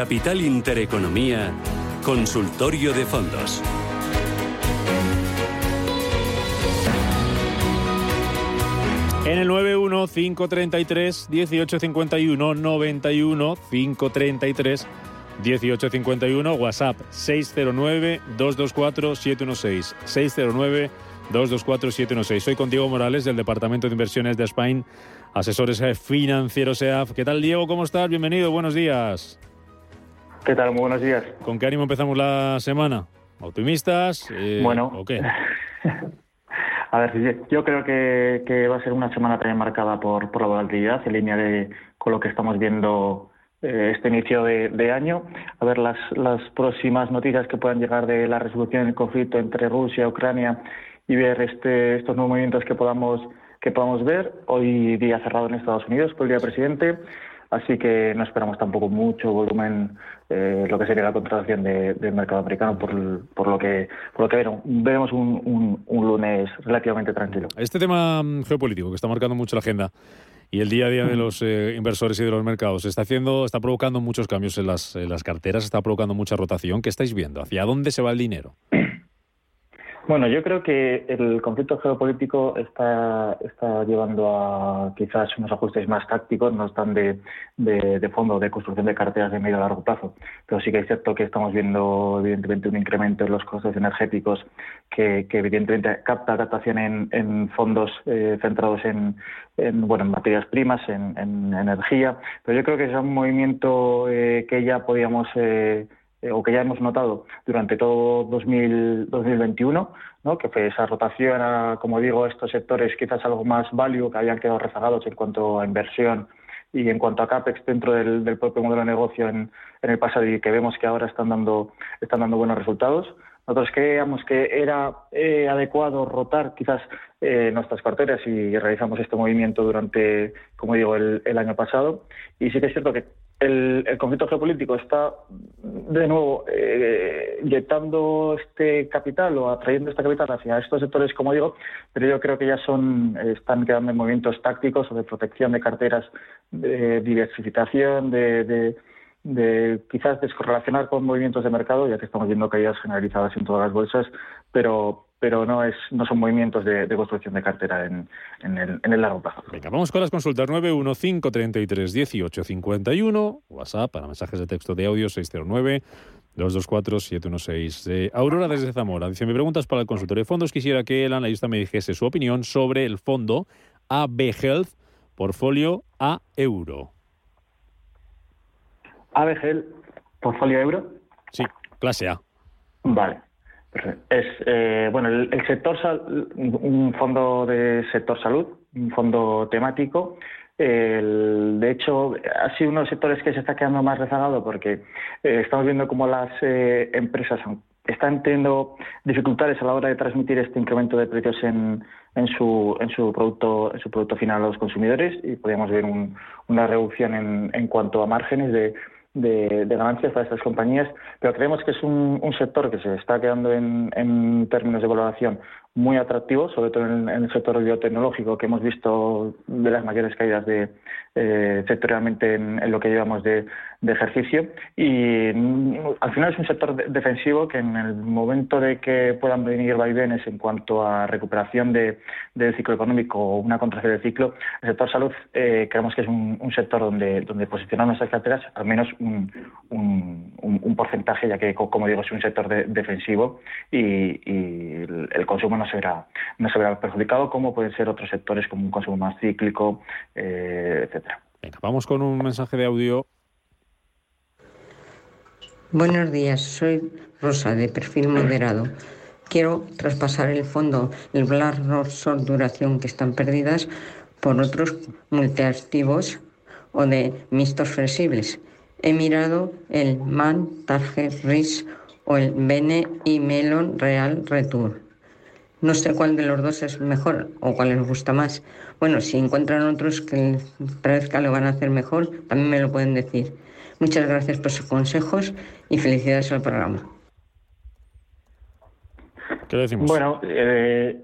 Capital Intereconomía, Consultorio de Fondos. En el 91 533 1851 91 533 1851 WhatsApp 609 224 716 609 224 716. Soy con Diego Morales del Departamento de Inversiones de Spain, asesores financieros EAF. ¿Qué tal Diego? ¿Cómo estás? Bienvenido, buenos días. ¿Qué tal? Muy buenos días. ¿Con qué ánimo empezamos la semana? ¿Optimistas? Eh, bueno. ¿O qué? A ver, yo creo que, va a ser una semana también marcada por, por la volatilidad, en línea de, con lo que estamos viendo eh, este inicio de, año. A ver las, las próximas noticias que puedan llegar de la resolución del conflicto entre Rusia y Ucrania y ver este, estos nuevos movimientos que podamos, que podamos ver. Hoy día cerrado en Estados Unidos por el día presidente. Así que no esperamos tampoco mucho volumen, eh, lo que sería la contratación del mercado americano, por, por, lo que por lo que veremos, un, un, lunes relativamente tranquilo. Este tema mm, geopolítico que está marcando mucho la agenda y el día a día de los eh, inversores y de los mercados está haciendo, está provocando muchos cambios en las, en las carteras, está provocando mucha rotación. ¿Qué estáis viendo? ¿Hacia dónde se va el dinero? Bueno, yo creo que el conflicto geopolítico está, está llevando a quizás unos ajustes más tácticos, no están de, de, fondo de construcción de carteras de medio a largo plazo. Pero sí que es cierto que estamos viendo, evidentemente, un incremento en los costes energéticos que, evidentemente, capta captación en, en fondos eh, centrados en, en, bueno, en materias primas, en, energía. Pero yo creo que es un movimiento eh, que ya podíamos. Eh, eh, o que ya hemos notado durante todo 2021, ¿no? que fue esa rotación a, como digo, estos sectores quizás algo más value, que habían quedado rezagados en cuanto a inversión y en cuanto a CAPEX dentro del, propio modelo de negocio en, el pasado y que vemos que ahora están dando, están dando buenos resultados. Nosotros creíamos que era eh, adecuado rotar quizás eh, nuestras carteras y realizamos este movimiento durante, como digo, el, el año pasado. Y sí que es cierto que el, conflicto geopolítico está de nuevo eh, inyectando este capital o atrayendo este capital hacia estos sectores, como digo, pero yo creo que ya son están quedando en movimientos tácticos o de protección de carteras, de diversificación, de, de, quizás descorrelacionar con movimientos de mercado, ya que estamos viendo caídas generalizadas en todas las bolsas, pero pero no es no son movimientos de, construcción de cartera en, en, el, en, el, largo plazo. Venga, vamos con las consultas 915331851, WhatsApp para mensajes de texto de audio 609 224 716. Aurora desde Zamora dice, mi pregunta es para el consultorio de fondos. Quisiera que el analista me dijese su opinión sobre el fondo AB Health, portfolio A euro. AB Health, portfolio euro. Sí, clase A. Vale. Es eh, bueno el, sector un fondo de sector salud, un fondo temático. de hecho, ha sido uno de los sectores que se está quedando más rezagado porque eh, estamos viendo cómo las eh, empresas están teniendo dificultades a la hora de transmitir este incremento de precios en, su, en su producto en su producto final a los consumidores y podríamos ver una reducción en, en cuanto a márgenes de de, ganancias para estas compañías, pero creemos que es un, sector que se está quedando en, en términos de valoración muy atractivo, sobre todo en, el sector biotecnológico, que hemos visto de las mayores caídas de eh, sectorialmente en, lo que llevamos de, ejercicio. Y mm, al final es un sector defensivo que en el momento de que puedan venir vaivenes en cuanto a recuperación de, del ciclo económico o una contracción del ciclo, el sector salud eh, creemos que es un, sector donde, donde posicionar nuestras carteras al menos un, un, porcentaje, ya que, como digo, es un sector defensivo y, y el consumo no se verá, no se verá perjudicado, como pueden ser otros sectores como un consumo más cíclico, eh, etcétera. Venga, vamos con un mensaje de audio. Buenos días, soy Rosa de perfil moderado. Quiero traspasar el fondo, el Black Short Duración que están perdidas por otros multiactivos o de mixtos flexibles. He mirado el MAN Target Risk o el Bene y Melon Real Return. No sé cuál de los dos es mejor o cuál les gusta más. Bueno, si encuentran otros que les parezca lo van a hacer mejor, también me lo pueden decir. Muchas gracias por sus consejos y felicidades al programa. ¿Qué decimos? Bueno, eh,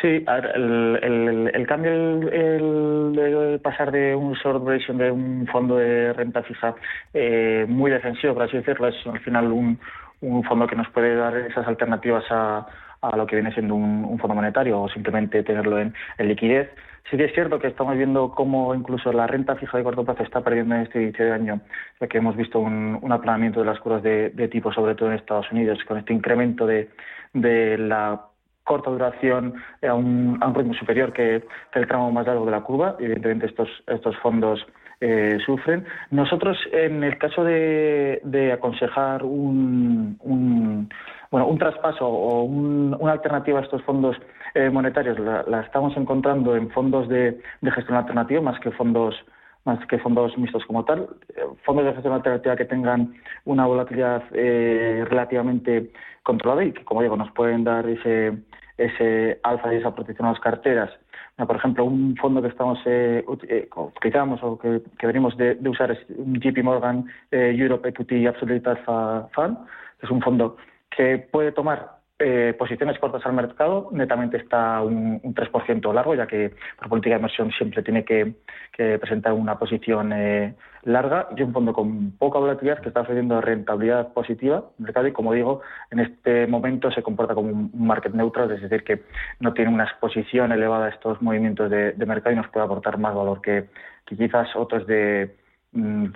Sí, el, el, cambio el, pasar de un short duration de un fondo de renta fija eh, muy defensivo, por así decirlo, es al final un, un fondo que nos puede dar esas alternativas a, a lo que viene siendo un, fondo monetario o simplemente tenerlo en, liquidez. Sí que es cierto que estamos viendo cómo incluso la renta fija de corto plazo está perdiendo en este inicio de año, ya que hemos visto un, aplanamiento de las curvas de, tipo, sobre todo en Estados Unidos, con este incremento de, la corta duración a un, a un ritmo superior que, el tramo más largo de la curva. Evidentemente estos, estos fondos eh, sufren. Nosotros, en el caso de, de aconsejar un, un, bueno, un traspaso o una alternativa a estos fondos eh, monetarios, la, estamos encontrando en fondos de, de gestión alternativa más que fondos más que fondos mixtos como tal, eh, fondos de gestión alternativa que tengan una volatilidad relativamente controlada y que, como digo, nos pueden dar ese, ese alfa y esa protección a las carteras. Por ejemplo, un fondo que estamos eh, eh utilizamos o que, venimos de, usar es un JP Morgan eh, Europe Equity Absolute Alpha Fund, es un fondo que puede tomar eh, posiciones cortas al mercado, netamente está un, un 3% largo, ya que por política de inversión siempre tiene que, presentar una posición eh, larga y un fondo con poca volatilidad que está ofreciendo rentabilidad positiva mercado y, como digo, en este momento se comporta como un market neutral, es decir, que no tiene una exposición elevada a estos movimientos de, mercado y nos puede aportar más valor que quizás otros de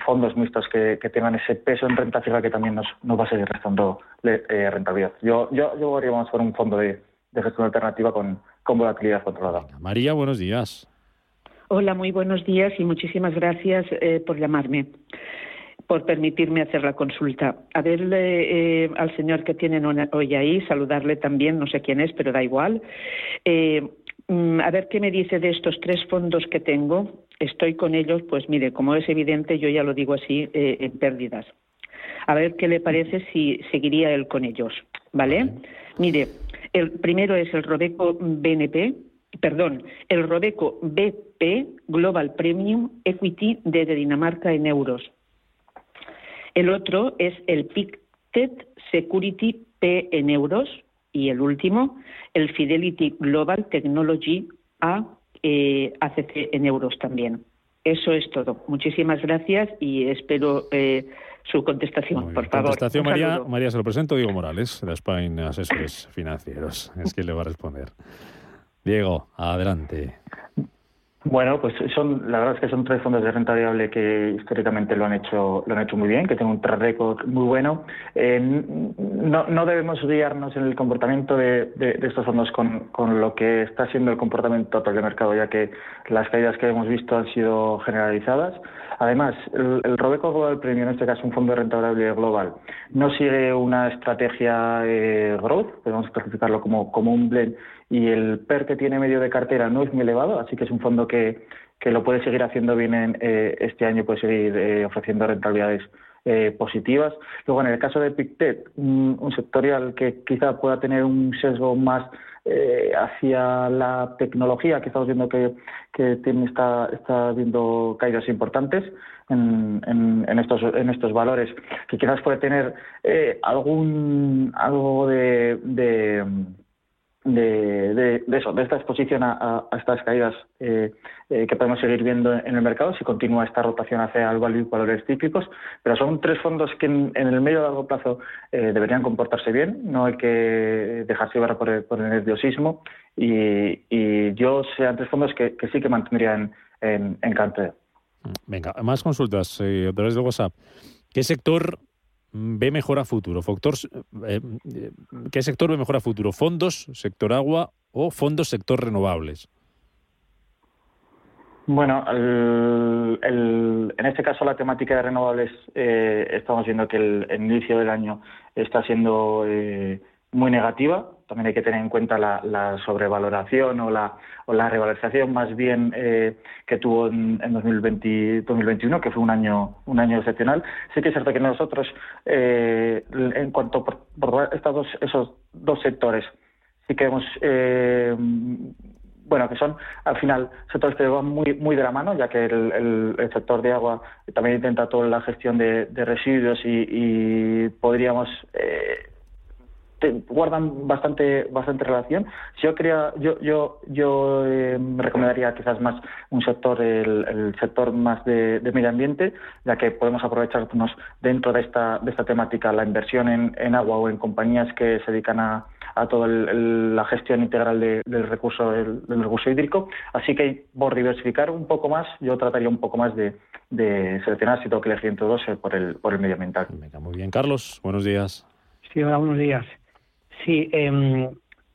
fondos mixtos que, tengan ese peso en renta fija que también nos, nos va a seguir restando eh, rentabilidad. Yo, yo, yo haríamos por un fondo de, gestión alternativa con, con volatilidad controlada. María, buenos días. Hola, muy buenos días y muchísimas gracias eh, por llamarme, por permitirme hacer la consulta. A verle eh, al señor que tienen hoy ahí, saludarle también, no sé quién es, pero da igual. Mm, a ver qué me dice de estos tres fondos que tengo estoy con ellos, pues mire, como es evidente, yo ya lo digo así, eh, en pérdidas. A ver qué le parece si seguiría él con ellos, ¿vale? Mire, el primero es el Robeco BNP, perdón, el Robeco BP Global Premium Equity de Dinamarca en euros. El otro es el Pictet Security P en euros y el último, el Fidelity Global Technology A eh, ACC en euros también. Eso es todo. Muchísimas gracias y espero eh, su contestación, por favor. Contestación, María, María, se lo presento, Diego Morales, de Spain Asesores Financieros. Es quien le va a responder. Diego, adelante. Bueno, pues son, la verdad es que son tres fondos de renta variable que históricamente lo han hecho, lo han hecho muy bien, que tienen un track record muy bueno. Eh, no, no, debemos guiarnos en el comportamiento de, estos fondos con, con, lo que está siendo el comportamiento total de mercado, ya que las caídas que hemos visto han sido generalizadas. Además, el, Robeco Global Premium, en este caso un fondo de renta variable global, no sigue una estrategia eh, growth, podemos clasificarlo como, como un blend, y el PER que tiene medio de cartera no es muy elevado, así que es un fondo que, que lo puede seguir haciendo bien en, eh, este año, puede seguir eh, ofreciendo rentabilidades positivas. Luego, en el caso de Pictet, un, un sectorial que quizá pueda tener un sesgo más eh, hacia la tecnología, que estamos viendo que, que tiene, está, está viendo caídas importantes en, en, estos, en estos valores, que quizás puede tener eh, algún algo de de, de, eso, de esta exposición a, estas caídas eh, eh, que podemos seguir viendo en el mercado si continúa esta rotación hacia el value y valores típicos, pero son tres fondos que en, el medio y largo plazo eh, deberían comportarse bien, no hay que dejarse llevar por el, nerviosismo. Y, y, yo sean tres fondos que, sí que mantendrían en, en Venga, más consultas a través de WhatsApp. ¿Qué sector ve mejor a futuro? Eh, ¿Qué sector ve mejor a futuro? ¿Fondos, sector agua o fondos, sector renovables? Bueno, en este caso la temática de renovables eh, estamos viendo que el, inicio del año está siendo eh, muy negativa. También hay que tener en cuenta la, sobrevaloración o la, o la revalorización más bien eh, que tuvo en, 2020, 2021, que fue un año un año excepcional. Sí que es cierto que nosotros, eh, en cuanto por, estos esos dos sectores, sí que hemos eh, bueno, que son al final sectores que van muy, muy de la mano, ya que el, sector de agua también intenta toda la gestión de, residuos y, y podríamos guardan bastante bastante relación. Yo quería, yo yo yo eh, recomendaría quizás más un sector el, sector más de, medio ambiente, ya que podemos aprovecharnos dentro de esta de esta temática la inversión en, en agua o en compañías que se dedican a, a toda la gestión integral del recurso del, recurso hídrico. Así que por diversificar un poco más, yo trataría un poco más de, seleccionar si tengo que elegir entre dos eh, por el por el medioambiental. muy bien, Carlos. Buenos días. Sí, hola, buenos días. Sí, eh,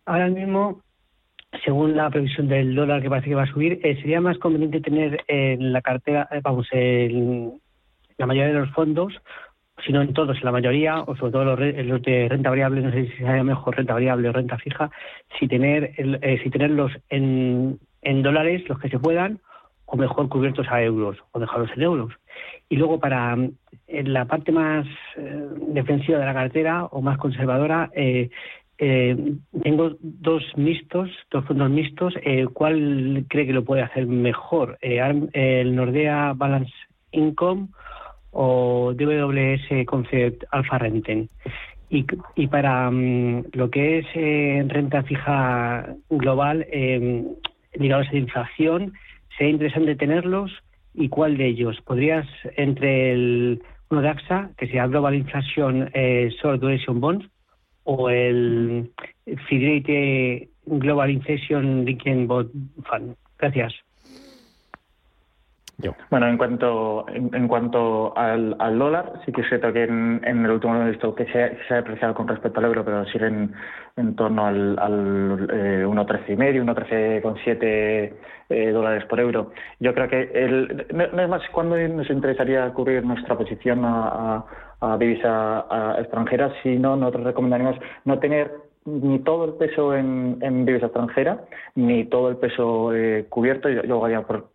ahora mismo, según la previsión del dólar que parece que va a subir, eh, sería más conveniente tener en la cartera, eh, vamos, en la mayoría de los fondos, si no en todos, en la mayoría, o sobre todo los, de renta variable, no sé si sería mejor renta variable o renta fija, si tener eh, si tenerlos en, en dólares, los que se puedan, o mejor cubiertos a euros, o dejarlos en euros. Y luego para en la parte más defensiva de la cartera o más conservadora, eh, eh, tengo dos mixtos, dos fondos mixtos. Eh, ¿Cuál cree que lo puede hacer mejor? Eh, ¿El Nordea Balance Income o DWS Concept Alpha Renten? Y, para mm, lo que es renta fija global, ligados a la inflación, sería interesante tenerlos. ¿Y cuál de ellos? ¿Podrías, entre el uno de AXA, que sea Global Inflation Short Duration Bonds, o el Fidelity Global Inflation Linking Bond Fund. Gracias. Bueno, en cuanto en, cuanto al, dólar, sí que es cierto que en, el último visto que se, ha apreciado con respecto al euro, pero sigue en, torno al, al eh, 1,13 y medio, 1,13,7 eh, dólares por euro. Yo creo que el, no, es más cuando nos interesaría cubrir nuestra posición a a divisa extranjera, sino nosotros recomendaríamos no tener ni todo el peso en, divisa extranjera, ni todo el peso eh, cubierto. Yo, yo haría por,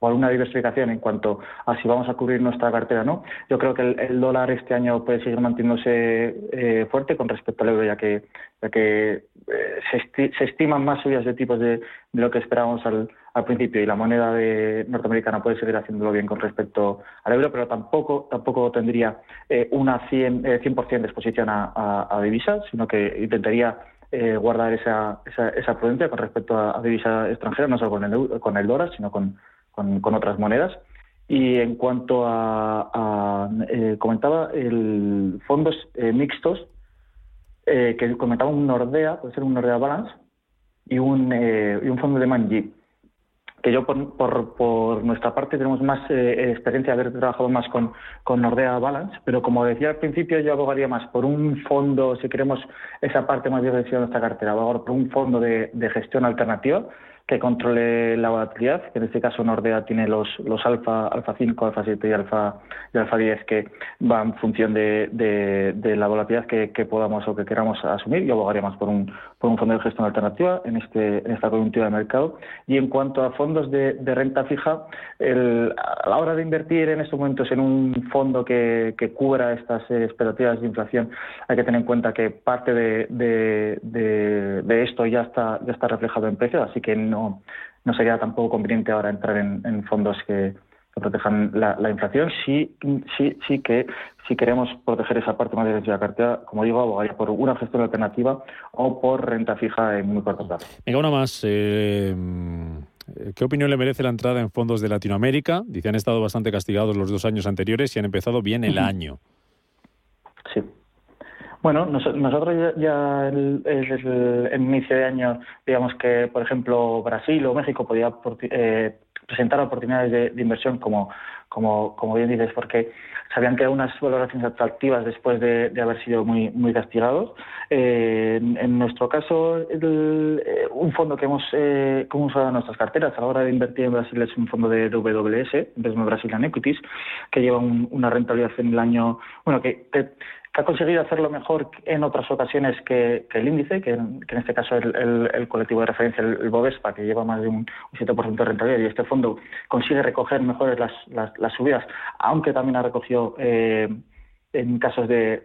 una diversificación en cuanto a si vamos a cubrir nuestra cartera o no. Yo creo que el, dólar este año puede seguir manteniéndose eh, fuerte con respecto al euro, ya que, ya que eh, se, se, estiman más subidas de tipos de, lo que esperábamos al, al, principio y la moneda de norteamericana puede seguir haciéndolo bien con respecto al euro, pero tampoco tampoco tendría eh, una 100%, eh, 100 de exposición a, a, divisas, sino que intentaría eh, guardar esa, esa, esa, prudencia con respecto a, divisa extranjera, no solo con el, con el dólar, sino con, con, con otras monedas. Y en cuanto a, comentaba, el fondos mixtos, eh, que comentaba un Nordea, puede ser un Nordea Balance, y un, eh, y un fondo de Manji. Que yo, por, por, por nuestra parte, tenemos más eh, experiencia de haber trabajado más con, con Nordea Balance, pero como decía al principio, yo abogaría más por un fondo, si queremos esa parte más diversa de nuestra cartera, abogar por un fondo de, de gestión alternativa que controle la volatilidad, que en este caso Nordea tiene los, los alfa, alfa 5, alfa 7 y alfa, y alfa 10 que van en función de, de, la volatilidad que, podamos o que queramos asumir. Yo abogaría más por un, por un fondo de gestión alternativa en, este, en esta coyuntura de mercado. Y en cuanto a fondos de, de renta fija, el, a la hora de invertir en estos momentos en un fondo que, que cubra estas expectativas de inflación, hay que tener en cuenta que parte de, de, esto ya está, ya está reflejado en precios, así que no, sería tampoco conveniente ahora entrar en, fondos que, protejan la, inflación. Sí, sí, sí que si queremos proteger esa parte más de la cartera, como digo, abogaría por una gestión alternativa o por renta fija en muy corto plazo. Venga, una más. Eh, ¿Qué opinión le merece la entrada en fondos de Latinoamérica? Dice, han estado bastante castigados los dos años anteriores y han empezado bien el año. Bueno, nosotros ya, el, el, inicio de año, digamos que, por ejemplo, Brasil o México podía eh, presentar oportunidades de, inversión, como, como, bien dices, porque sabían que había unas valoraciones atractivas después de, haber sido muy, muy castigados. Eh, en, nuestro caso, eh, un fondo que hemos, eh, que hemos usado en nuestras carteras a la hora de invertir en Brasil es un fondo de WS, Investment Brazilian Equities, que lleva una rentabilidad en el año, bueno, que, que ha conseguido hacerlo mejor en otras ocasiones que, el índice, que en, este caso el, el, colectivo de referencia, el, Bovespa, que lleva más de un, 7% de rentabilidad, y este fondo consigue recoger mejores las, las, subidas, aunque también ha recogido eh, en casos de,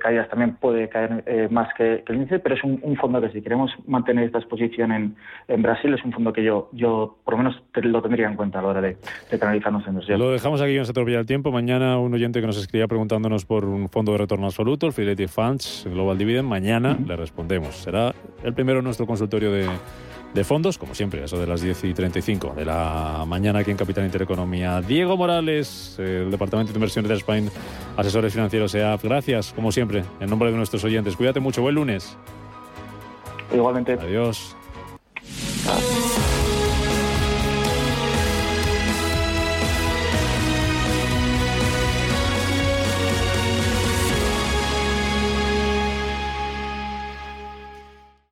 caídas también puede caer eh, más que, el índice, pero es un, fondo que si queremos mantener esta exposición en, en, Brasil es un fondo que yo, yo por lo menos lo tendría en cuenta a la hora de, de canalizar nuestra inversión. Lo dejamos aquí, no se atropella el tiempo. Mañana un oyente que nos escribía preguntándonos por un fondo de retorno absoluto, el Fidelity Funds Global Dividend, mañana le respondemos. Será el primero en nuestro consultorio de de fondos, como siempre, eso de las 10 y 35 de la mañana aquí en Capital Intereconomía. Diego Morales, el Departamento de Inversiones de Spain, asesores financieros EAF. Gracias, como siempre, en nombre de nuestros oyentes. Cuídate mucho, buen lunes. Igualmente. Adiós.